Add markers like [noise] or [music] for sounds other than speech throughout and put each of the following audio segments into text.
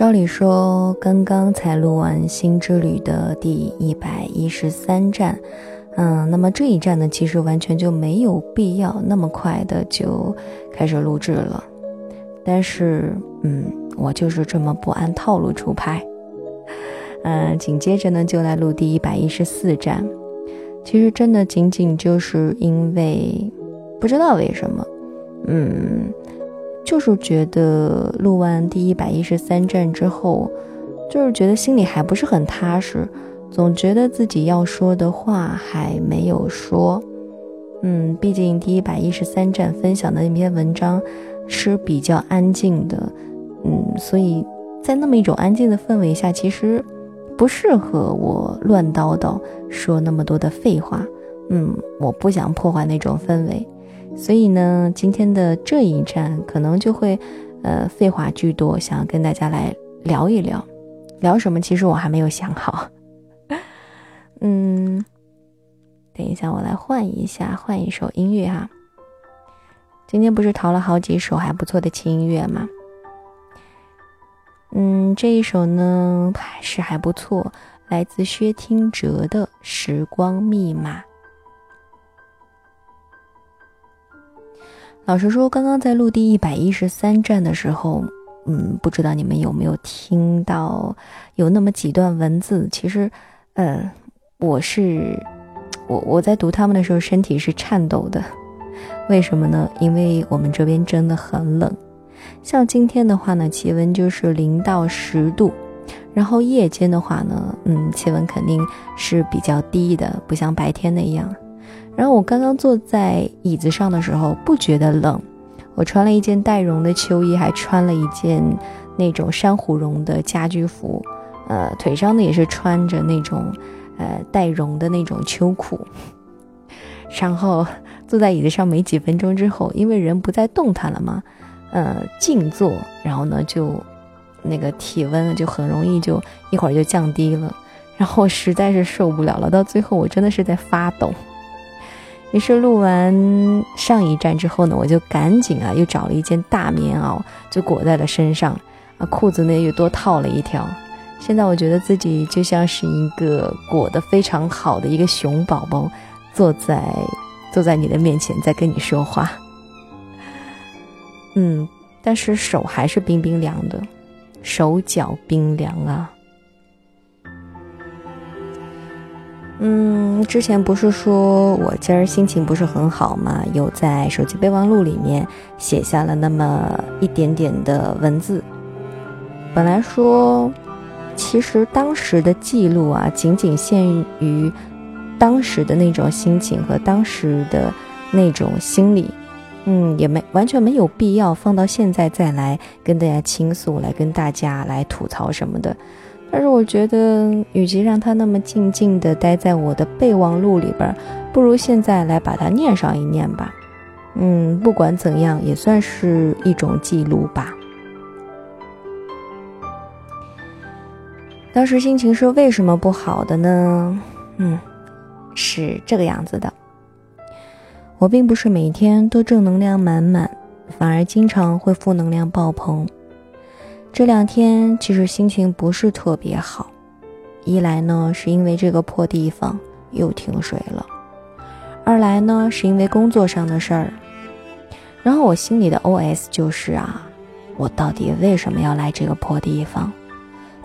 照理说，刚刚才录完《新之旅》的第一百一十三站，嗯，那么这一站呢，其实完全就没有必要那么快的就开始录制了。但是，嗯，我就是这么不按套路出牌。嗯，[laughs] 紧接着呢，就来录第一百一十四站。其实，真的仅仅就是因为不知道为什么，嗯。就是觉得录完第一百一十三站之后，就是觉得心里还不是很踏实，总觉得自己要说的话还没有说。嗯，毕竟第一百一十三站分享的那篇文章是比较安静的，嗯，所以在那么一种安静的氛围下，其实不适合我乱叨叨说那么多的废话。嗯，我不想破坏那种氛围。所以呢，今天的这一站可能就会，呃，废话居多，想跟大家来聊一聊，聊什么？其实我还没有想好。[laughs] 嗯，等一下，我来换一下，换一首音乐哈。今天不是淘了好几首还不错的轻音乐吗？嗯，这一首呢还是还不错，来自薛听哲的《时光密码》。老实说，刚刚在录第一百一十三站的时候，嗯，不知道你们有没有听到有那么几段文字。其实，呃，我是我我在读他们的时候，身体是颤抖的。为什么呢？因为我们这边真的很冷。像今天的话呢，气温就是零到十度，然后夜间的话呢，嗯，气温肯定是比较低的，不像白天那样。然后我刚刚坐在椅子上的时候不觉得冷，我穿了一件带绒的秋衣，还穿了一件那种珊瑚绒的家居服，呃，腿上呢也是穿着那种呃带绒的那种秋裤。然后坐在椅子上没几分钟之后，因为人不再动弹了嘛，呃，静坐，然后呢就那个体温就很容易就一会儿就降低了，然后实在是受不了了，到最后我真的是在发抖。于是录完上一站之后呢，我就赶紧啊，又找了一件大棉袄，就裹在了身上，啊，裤子呢又多套了一条。现在我觉得自己就像是一个裹得非常好的一个熊宝宝，坐在坐在你的面前在跟你说话。嗯，但是手还是冰冰凉的，手脚冰凉啊。嗯，之前不是说我今儿心情不是很好吗？有在手机备忘录里面写下了那么一点点的文字。本来说，其实当时的记录啊，仅仅限于当时的那种心情和当时的那种心理，嗯，也没完全没有必要放到现在再来跟大家倾诉，来跟大家来吐槽什么的。但是我觉得，与其让它那么静静地待在我的备忘录里边，不如现在来把它念上一念吧。嗯，不管怎样，也算是一种记录吧。当时心情是为什么不好的呢？嗯，是这个样子的。我并不是每天都正能量满满，反而经常会负能量爆棚。这两天其实心情不是特别好，一来呢是因为这个破地方又停水了，二来呢是因为工作上的事儿。然后我心里的 OS 就是啊，我到底为什么要来这个破地方？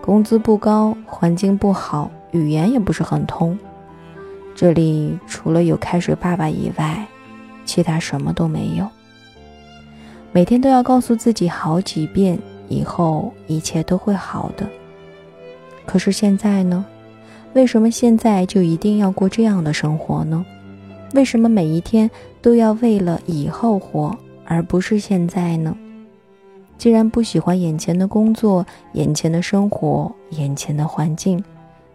工资不高，环境不好，语言也不是很通，这里除了有开水爸爸以外，其他什么都没有。每天都要告诉自己好几遍。以后一切都会好的。可是现在呢？为什么现在就一定要过这样的生活呢？为什么每一天都要为了以后活，而不是现在呢？既然不喜欢眼前的工作、眼前的生活、眼前的环境，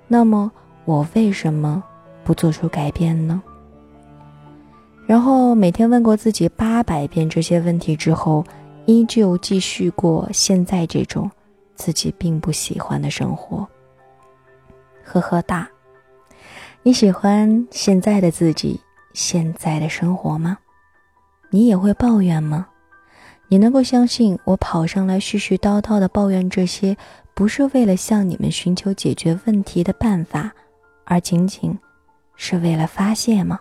那么我为什么不做出改变呢？然后每天问过自己八百遍这些问题之后。依旧继续过现在这种自己并不喜欢的生活。呵呵哒，你喜欢现在的自己，现在的生活吗？你也会抱怨吗？你能够相信我跑上来絮絮叨叨的抱怨这些，不是为了向你们寻求解决问题的办法，而仅仅是为了发泄吗？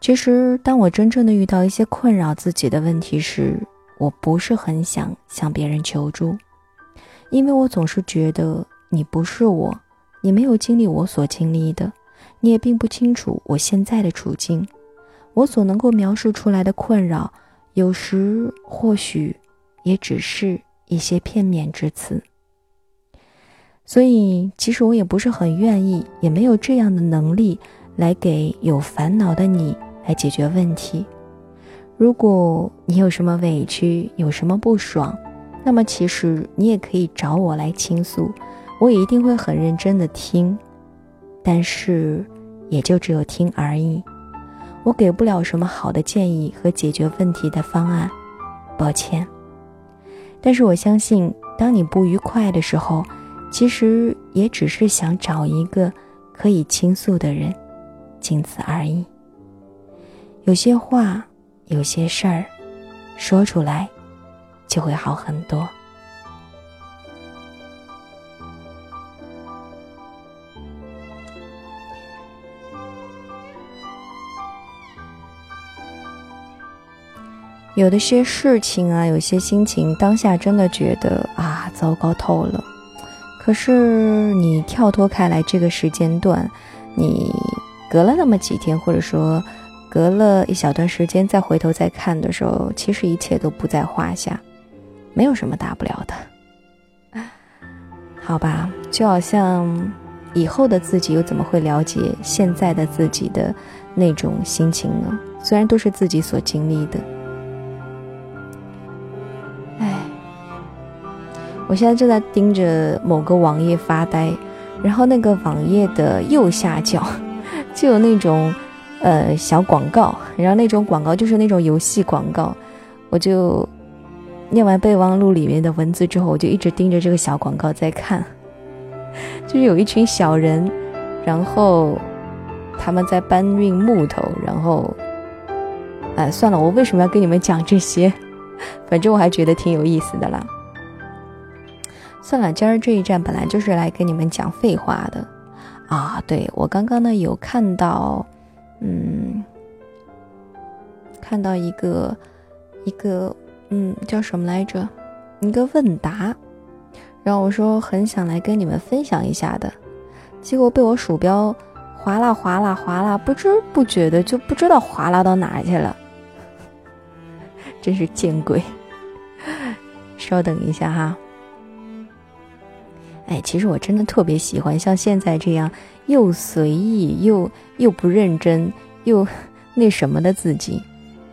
其实，当我真正的遇到一些困扰自己的问题时，我不是很想向别人求助，因为我总是觉得你不是我，你没有经历我所经历的，你也并不清楚我现在的处境，我所能够描述出来的困扰，有时或许也只是一些片面之词。所以，其实我也不是很愿意，也没有这样的能力来给有烦恼的你。来解决问题。如果你有什么委屈，有什么不爽，那么其实你也可以找我来倾诉，我也一定会很认真的听。但是也就只有听而已，我给不了什么好的建议和解决问题的方案，抱歉。但是我相信，当你不愉快的时候，其实也只是想找一个可以倾诉的人，仅此而已。有些话，有些事儿，说出来就会好很多。有的些事情啊，有些心情，当下真的觉得啊，糟糕透了。可是你跳脱开来，这个时间段，你隔了那么几天，或者说。隔了一小段时间再回头再看的时候，其实一切都不在话下，没有什么大不了的，[laughs] 好吧？就好像以后的自己又怎么会了解现在的自己的那种心情呢？虽然都是自己所经历的，哎，我现在正在盯着某个网页发呆，然后那个网页的右下角 [laughs] 就有那种。呃，小广告，然后那种广告就是那种游戏广告，我就念完备忘录里面的文字之后，我就一直盯着这个小广告在看，[laughs] 就是有一群小人，然后他们在搬运木头，然后，哎，算了，我为什么要跟你们讲这些？[laughs] 反正我还觉得挺有意思的啦。算了，今儿这一站本来就是来跟你们讲废话的啊。对我刚刚呢有看到。嗯，看到一个一个嗯叫什么来着？一个问答，然后我说很想来跟你们分享一下的，结果被我鼠标划拉划拉划拉，不知不觉的就不知道划拉到哪去了，[laughs] 真是见鬼！[laughs] 稍等一下哈。哎，其实我真的特别喜欢像现在这样又随意又又不认真又那什么的自己，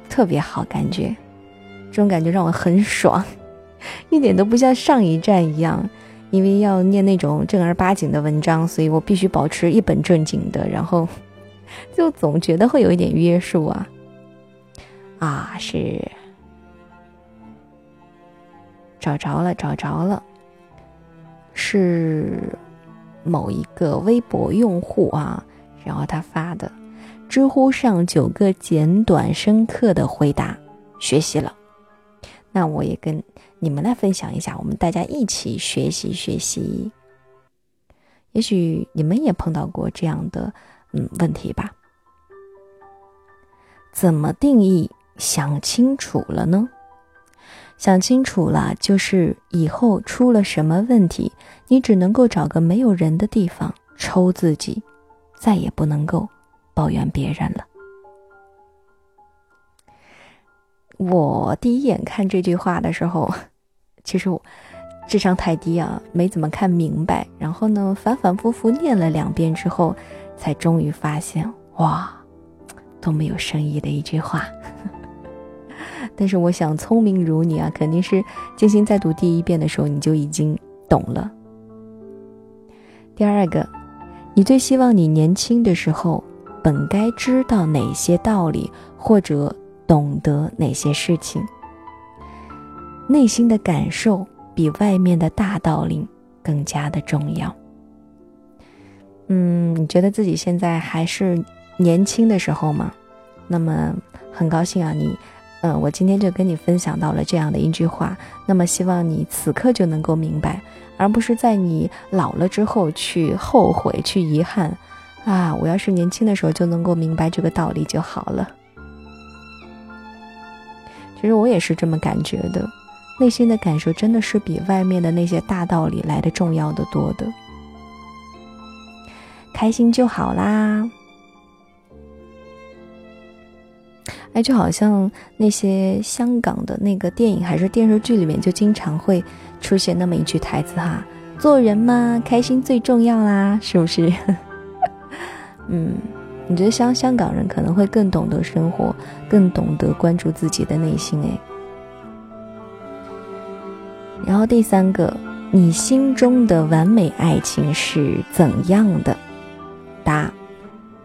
特别好感觉，这种感觉让我很爽，一点都不像上一站一样，因为要念那种正儿八经的文章，所以我必须保持一本正经的，然后 [laughs] 就总觉得会有一点约束啊，啊是，找着了，找着了。是某一个微博用户啊，然后他发的，知乎上九个简短深刻的回答，学习了。那我也跟你们来分享一下，我们大家一起学习学习。也许你们也碰到过这样的嗯问题吧？怎么定义想清楚了呢？想清楚了，就是以后出了什么问题，你只能够找个没有人的地方抽自己，再也不能够抱怨别人了。我第一眼看这句话的时候，其实我智商太低啊，没怎么看明白。然后呢，反反复复念了两遍之后，才终于发现，哇，多么有深意的一句话。但是我想，聪明如你啊，肯定是静心再读第一遍的时候，你就已经懂了。第二个，你最希望你年轻的时候本该知道哪些道理，或者懂得哪些事情？内心的感受比外面的大道理更加的重要。嗯，你觉得自己现在还是年轻的时候吗？那么很高兴啊，你。嗯，我今天就跟你分享到了这样的一句话，那么希望你此刻就能够明白，而不是在你老了之后去后悔、去遗憾。啊，我要是年轻的时候就能够明白这个道理就好了。其实我也是这么感觉的，内心的感受真的是比外面的那些大道理来的重要的多的。开心就好啦。哎，就好像那些香港的那个电影还是电视剧里面，就经常会出现那么一句台词哈：“做人嘛，开心最重要啦，是不是？” [laughs] 嗯，你觉得香香港人可能会更懂得生活，更懂得关注自己的内心哎。然后第三个，你心中的完美爱情是怎样的？答：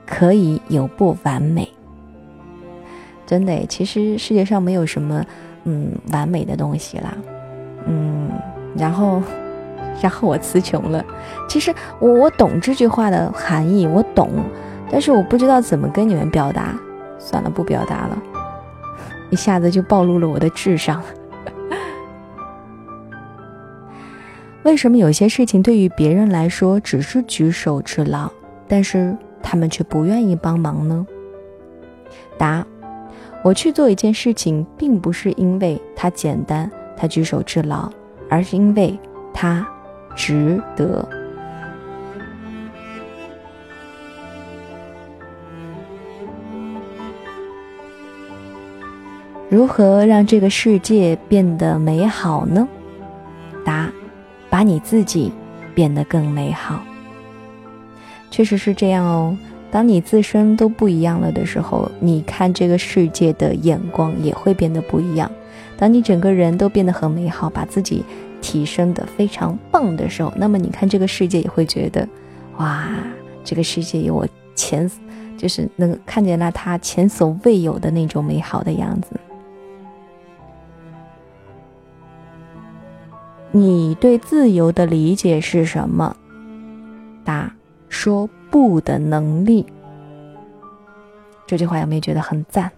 可以有不完美。真的，其实世界上没有什么，嗯，完美的东西啦，嗯，然后，然后我词穷了。其实我我懂这句话的含义，我懂，但是我不知道怎么跟你们表达。算了，不表达了，[laughs] 一下子就暴露了我的智商。[laughs] 为什么有些事情对于别人来说只是举手之劳，但是他们却不愿意帮忙呢？答。我去做一件事情，并不是因为它简单，它举手之劳，而是因为它值得。如何让这个世界变得美好呢？答：把你自己变得更美好。确实是这样哦。当你自身都不一样了的时候，你看这个世界的眼光也会变得不一样。当你整个人都变得很美好，把自己提升的非常棒的时候，那么你看这个世界也会觉得，哇，这个世界有我前，就是能看见了他前所未有的那种美好的样子。你对自由的理解是什么？答说。不的能力，这句话有没有觉得很赞？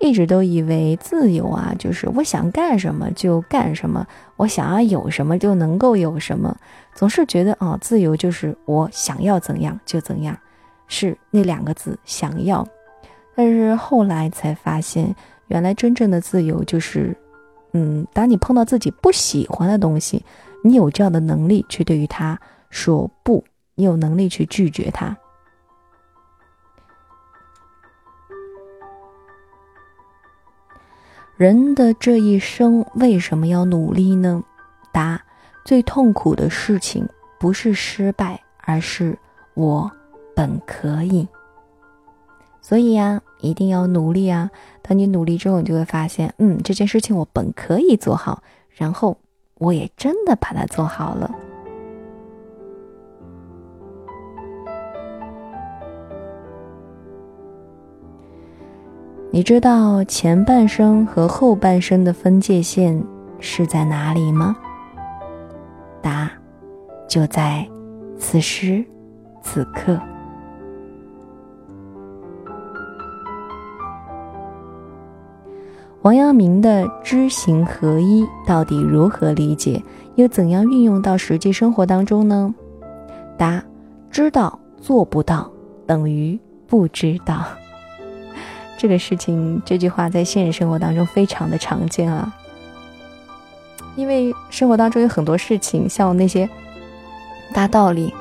一直都以为自由啊，就是我想干什么就干什么，我想要有什么就能够有什么，总是觉得哦，自由就是我想要怎样就怎样，是那两个字“想要”。但是后来才发现，原来真正的自由就是，嗯，当你碰到自己不喜欢的东西，你有这样的能力去对于他说不。你有能力去拒绝他。人的这一生为什么要努力呢？答：最痛苦的事情不是失败，而是我本可以。所以呀，一定要努力啊！当你努力之后，你就会发现，嗯，这件事情我本可以做好，然后我也真的把它做好了。你知道前半生和后半生的分界线是在哪里吗？答：就在此时此刻。王阳明的知行合一到底如何理解，又怎样运用到实际生活当中呢？答：知道做不到等于不知道。这个事情，这句话在现实生活当中非常的常见啊。因为生活当中有很多事情，像那些大道理，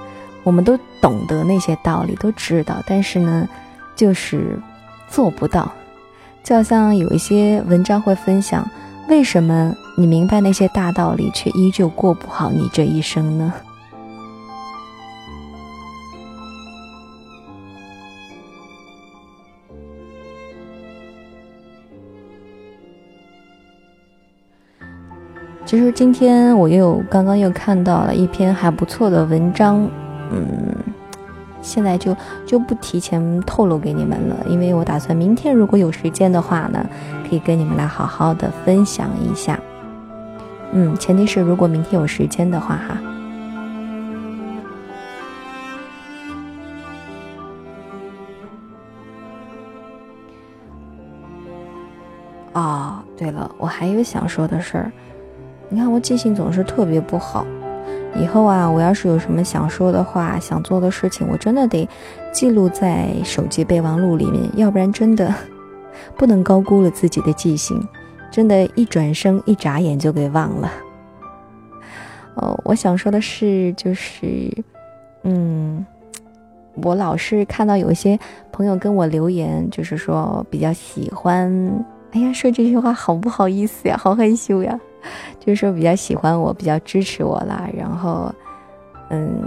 我们都懂得那些道理，都知道，但是呢，就是做不到。就好像有一些文章会分享，为什么你明白那些大道理，却依旧过不好你这一生呢？其实今天我又刚刚又看到了一篇还不错的文章，嗯，现在就就不提前透露给你们了，因为我打算明天如果有时间的话呢，可以跟你们来好好的分享一下，嗯，前提是如果明天有时间的话哈。啊，对了，我还有想说的事儿。你看我记性总是特别不好，以后啊，我要是有什么想说的话、想做的事情，我真的得记录在手机备忘录里面，要不然真的不能高估了自己的记性，真的，一转身一眨眼就给忘了。哦，我想说的是，就是，嗯，我老是看到有一些朋友跟我留言，就是说比较喜欢。哎呀，说这句话好不好意思呀，好害羞呀。就是说比较喜欢我，比较支持我啦。然后，嗯，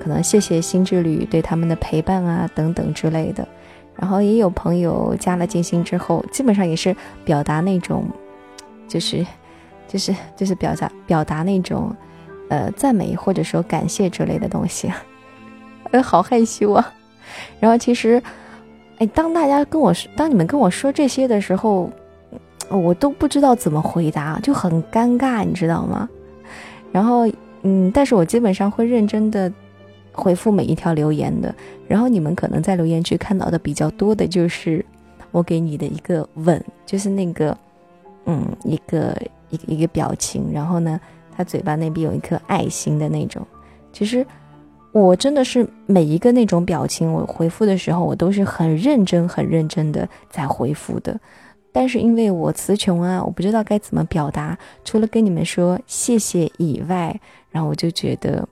可能谢谢新之旅对他们的陪伴啊，等等之类的。然后也有朋友加了静心之后，基本上也是表达那种，就是，就是，就是表达表达那种，呃，赞美或者说感谢之类的东西。哎，[laughs] 好害羞啊。然后其实。哎，当大家跟我说，当你们跟我说这些的时候，我都不知道怎么回答，就很尴尬，你知道吗？然后，嗯，但是我基本上会认真的回复每一条留言的。然后你们可能在留言区看到的比较多的就是我给你的一个吻，就是那个，嗯，一个一个一个表情。然后呢，他嘴巴那边有一颗爱心的那种，其实。我真的是每一个那种表情，我回复的时候，我都是很认真、很认真的在回复的。但是因为我词穷啊，我不知道该怎么表达，除了跟你们说谢谢以外，然后我就觉得，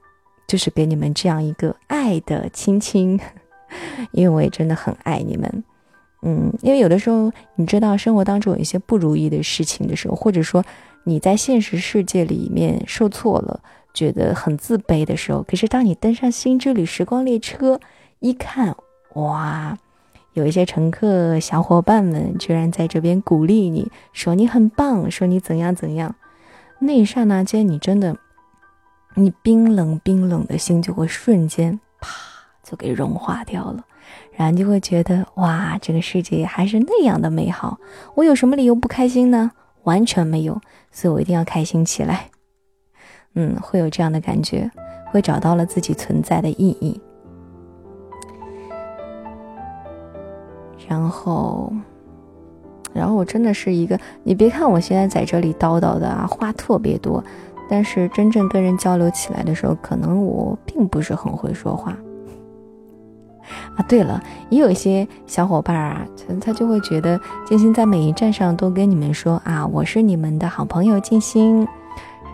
就是给你们这样一个爱的亲亲，[laughs] 因为我也真的很爱你们。嗯，因为有的时候，你知道生活当中有一些不如意的事情的时候，或者说你在现实世界里面受挫了。觉得很自卑的时候，可是当你登上新之旅时光列车，一看，哇，有一些乘客小伙伴们居然在这边鼓励你，说你很棒，说你怎样怎样，那一刹那间，你真的，你冰冷冰冷的心就会瞬间啪就给融化掉了，然后你就会觉得，哇，这个世界还是那样的美好，我有什么理由不开心呢？完全没有，所以我一定要开心起来。嗯，会有这样的感觉，会找到了自己存在的意义。然后，然后我真的是一个，你别看我现在在这里叨叨的啊，话特别多，但是真正跟人交流起来的时候，可能我并不是很会说话。啊，对了，也有一些小伙伴啊，他就会觉得静心在每一站上都跟你们说啊，我是你们的好朋友静心。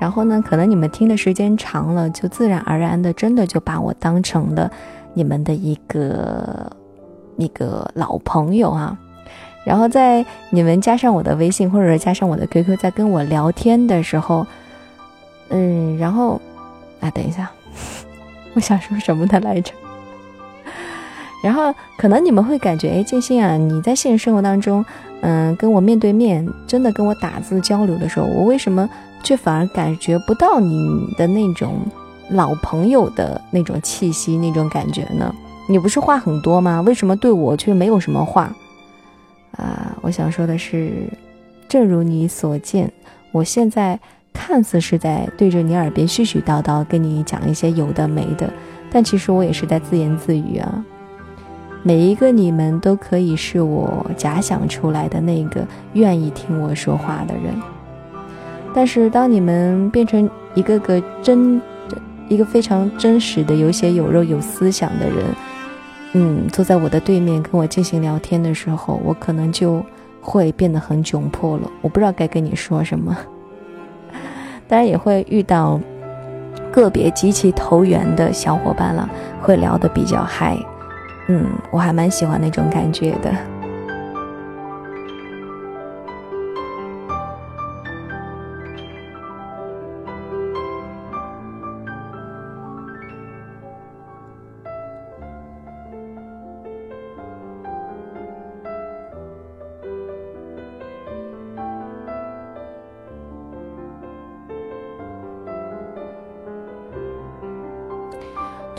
然后呢，可能你们听的时间长了，就自然而然的，真的就把我当成了你们的一个那个老朋友啊。然后在你们加上我的微信，或者是加上我的 QQ，在跟我聊天的时候，嗯，然后啊，等一下，[laughs] 我想说什么的来着？[laughs] 然后可能你们会感觉，哎，静心啊，你在现实生活当中，嗯，跟我面对面，真的跟我打字交流的时候，我为什么？却反而感觉不到你的那种老朋友的那种气息、那种感觉呢？你不是话很多吗？为什么对我却没有什么话？啊，我想说的是，正如你所见，我现在看似是在对着你耳边絮絮叨叨跟你讲一些有的没的，但其实我也是在自言自语啊。每一个你们都可以是我假想出来的那个愿意听我说话的人。但是，当你们变成一个个真，一个非常真实的、有血有肉、有思想的人，嗯，坐在我的对面跟我进行聊天的时候，我可能就会变得很窘迫了。我不知道该跟你说什么。[laughs] 当然，也会遇到个别极其投缘的小伙伴了，会聊得比较嗨。嗯，我还蛮喜欢那种感觉的。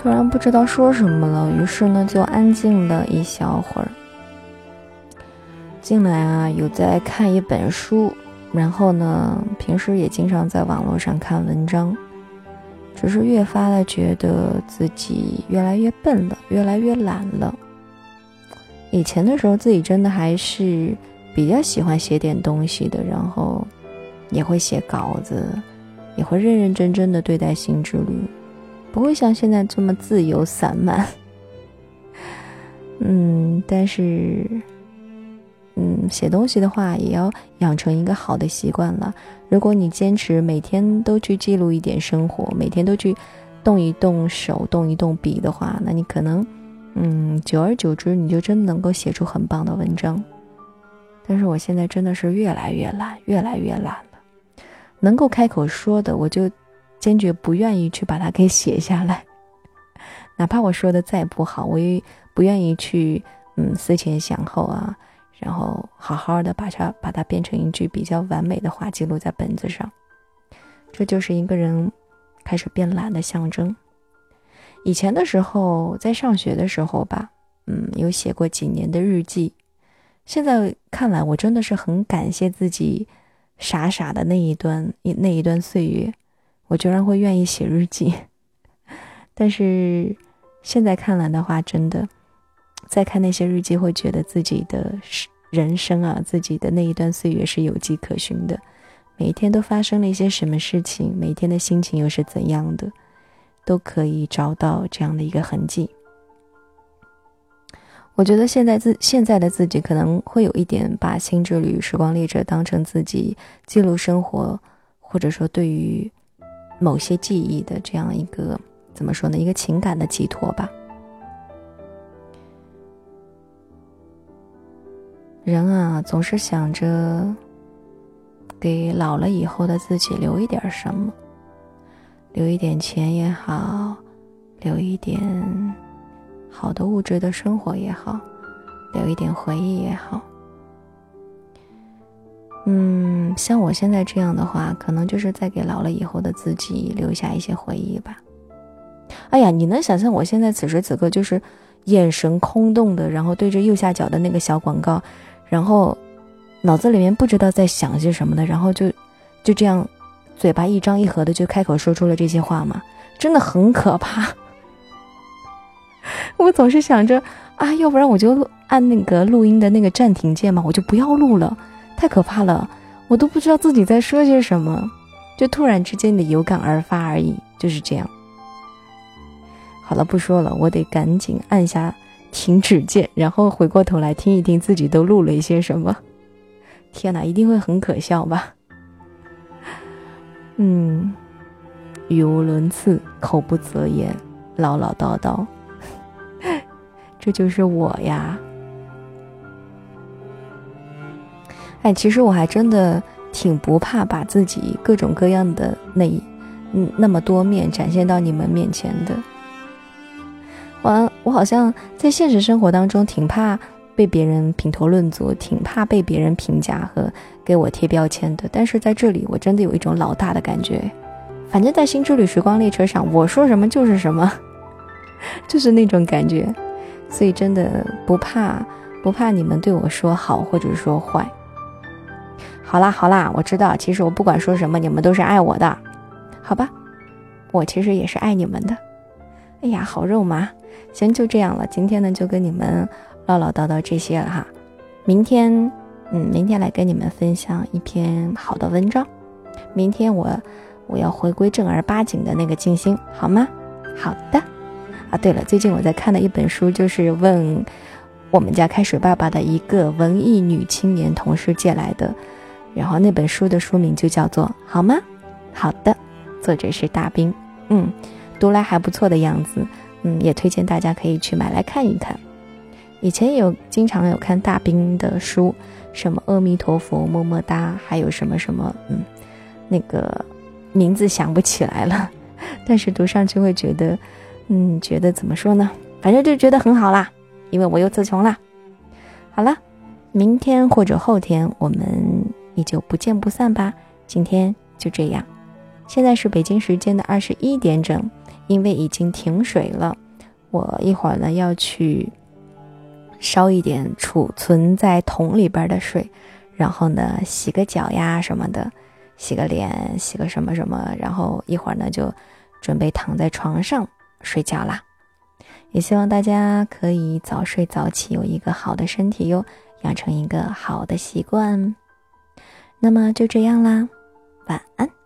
突然不知道说什么了，于是呢就安静了一小会儿。近来啊有在看一本书，然后呢平时也经常在网络上看文章，只是越发的觉得自己越来越笨了，越来越懒了。以前的时候自己真的还是比较喜欢写点东西的，然后也会写稿子，也会认认真真的对待新之旅，不会像现在这么自由散漫。[laughs] 嗯，但是，嗯，写东西的话也要养成一个好的习惯了。如果你坚持每天都去记录一点生活，每天都去动一动手、动一动笔的话，那你可能，嗯，久而久之，你就真的能够写出很棒的文章。但是我现在真的是越来越懒，越来越懒了。能够开口说的，我就坚决不愿意去把它给写下来，[laughs] 哪怕我说的再不好，我也不愿意去嗯思前想后啊，然后好好的把它把它变成一句比较完美的话记录在本子上。这就是一个人开始变懒的象征。以前的时候，在上学的时候吧，嗯，有写过几年的日记。现在看来，我真的是很感谢自己傻傻的那一段那一段岁月，我居然会愿意写日记。[laughs] 但是现在看来的话，真的再看那些日记，会觉得自己的人生啊，自己的那一段岁月是有迹可循的。每一天都发生了一些什么事情，每天的心情又是怎样的，都可以找到这样的一个痕迹。我觉得现在自现在的自己可能会有一点把《新之旅时光列车》当成自己记录生活，或者说对于某些记忆的这样一个怎么说呢？一个情感的寄托吧。人啊，总是想着给老了以后的自己留一点什么，留一点钱也好，留一点。好的物质的生活也好，留一点回忆也好。嗯，像我现在这样的话，可能就是在给老了以后的自己留下一些回忆吧。哎呀，你能想象我现在此时此刻就是眼神空洞的，然后对着右下角的那个小广告，然后脑子里面不知道在想些什么的，然后就就这样嘴巴一张一合的就开口说出了这些话吗？真的很可怕。[laughs] 我总是想着啊，要不然我就按那个录音的那个暂停键嘛，我就不要录了，太可怕了，我都不知道自己在说些什么，就突然之间的有感而发而已，就是这样。好了，不说了，我得赶紧按下停止键，然后回过头来听一听自己都录了一些什么。天哪，一定会很可笑吧？嗯，语无伦次，口不择言，唠唠叨叨。[laughs] 这就是我呀！哎，其实我还真的挺不怕把自己各种各样的那嗯那么多面展现到你们面前的。我我好像在现实生活当中挺怕被别人评头论足，挺怕被别人评价和给我贴标签的。但是在这里，我真的有一种老大的感觉。反正，在新之旅时光列车上，我说什么就是什么，[laughs] 就是那种感觉。所以真的不怕，不怕你们对我说好或者说坏。好啦好啦，我知道，其实我不管说什么，你们都是爱我的，好吧？我其实也是爱你们的。哎呀，好肉麻。行，就这样了。今天呢，就跟你们唠唠叨叨这些了哈。明天，嗯，明天来跟你们分享一篇好的文章。明天我我要回归正儿八经的那个静心，好吗？好的。啊，对了，最近我在看的一本书，就是问我们家开水爸爸的一个文艺女青年同事借来的，然后那本书的书名就叫做《好吗？好的》，作者是大兵，嗯，读来还不错的样子，嗯，也推荐大家可以去买来看一看。以前有经常有看大兵的书，什么阿弥陀佛、么么哒，还有什么什么，嗯，那个名字想不起来了，[laughs] 但是读上去会觉得。嗯，觉得怎么说呢？反正就觉得很好啦，因为我又词穷啦。好了，明天或者后天我们也就不见不散吧。今天就这样。现在是北京时间的二十一点整，因为已经停水了，我一会儿呢要去烧一点储存在桶里边的水，然后呢洗个脚呀什么的，洗个脸，洗个什么什么，然后一会儿呢就准备躺在床上。睡觉啦，也希望大家可以早睡早起，有一个好的身体哟。养成一个好的习惯。那么就这样啦，晚安。